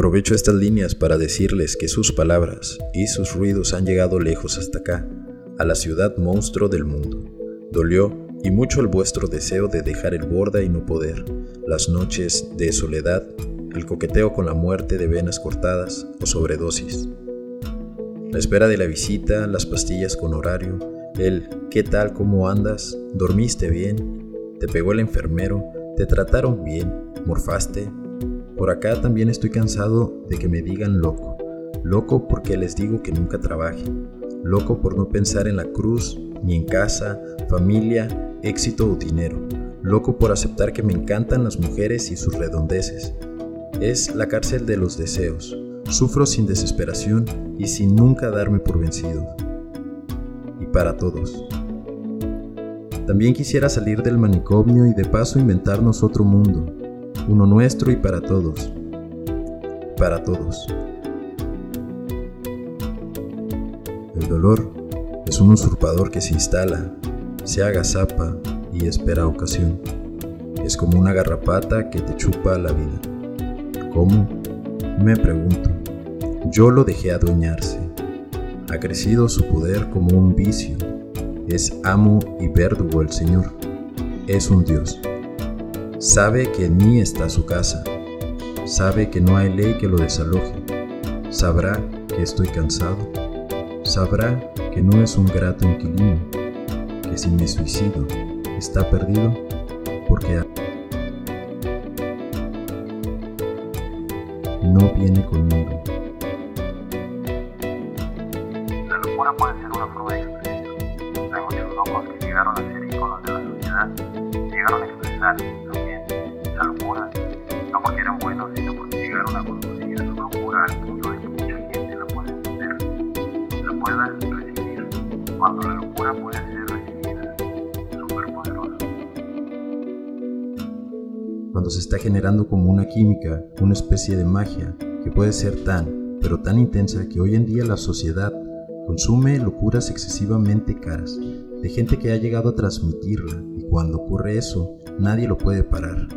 Aprovecho estas líneas para decirles que sus palabras y sus ruidos han llegado lejos hasta acá, a la ciudad monstruo del mundo. Dolió y mucho el vuestro deseo de dejar el borda y no poder, las noches de soledad, el coqueteo con la muerte de venas cortadas o sobredosis. La espera de la visita, las pastillas con horario, el ¿qué tal? ¿Cómo andas? ¿Dormiste bien? ¿Te pegó el enfermero? ¿Te trataron bien? ¿Morfaste? Por acá también estoy cansado de que me digan loco. Loco porque les digo que nunca trabaje. Loco por no pensar en la cruz, ni en casa, familia, éxito o dinero. Loco por aceptar que me encantan las mujeres y sus redondeces. Es la cárcel de los deseos. Sufro sin desesperación y sin nunca darme por vencido. Y para todos. También quisiera salir del manicomio y de paso inventarnos otro mundo, uno nuestro y para todos, para todos. El dolor es un usurpador que se instala, se haga zapa y espera ocasión. Es como una garrapata que te chupa la vida. ¿Cómo? Me pregunto. Yo lo dejé adueñarse. Ha crecido su poder como un vicio. Es amo y verdugo el Señor. Es un Dios. Sabe que en mí está su casa. Sabe que no hay ley que lo desaloje. Sabrá que estoy cansado. Sabrá que no es un grato inquilino. Que si me suicido está perdido porque no viene conmigo. La locura puede ser una forma de expresión. Hay muchos locos que llegaron a ser íconos de la sociedad, llegaron a expresar no porque eran buenos, sino porque llegaron a conducir su locura al punto de que mucha gente la puede entender, la pueda recibir, cuando la locura puede ser recibida, súper poderosa. Cuando se está generando como una química, una especie de magia, que puede ser tan, pero tan intensa que hoy en día la sociedad consume locuras excesivamente caras, de gente que ha llegado a transmitirla, y cuando ocurre eso, nadie lo puede parar.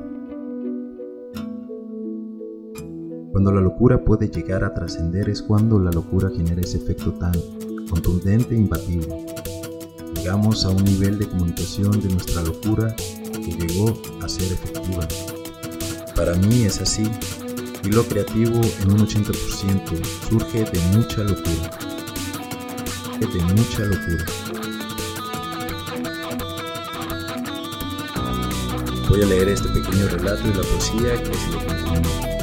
Cuando la locura puede llegar a trascender es cuando la locura genera ese efecto tan contundente e imbatible. Llegamos a un nivel de comunicación de nuestra locura que llegó a ser efectiva. Para mí es así, y lo creativo en un 80% surge de mucha locura. De mucha locura. Voy a leer este pequeño relato de la poesía que es lo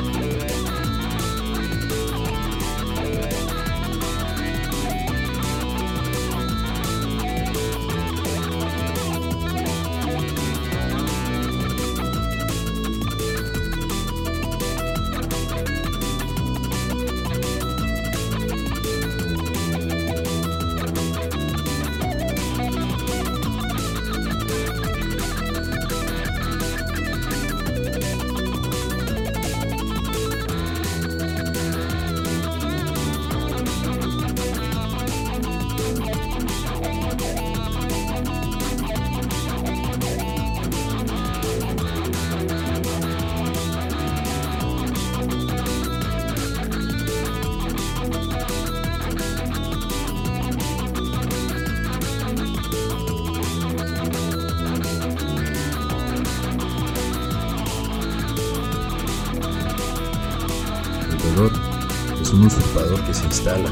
Es un usurpador que se instala,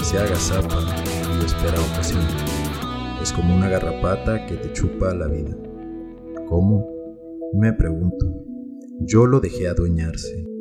se haga zapa y espera ocasión. Es como una garrapata que te chupa la vida. ¿Cómo? Me pregunto. Yo lo dejé adueñarse.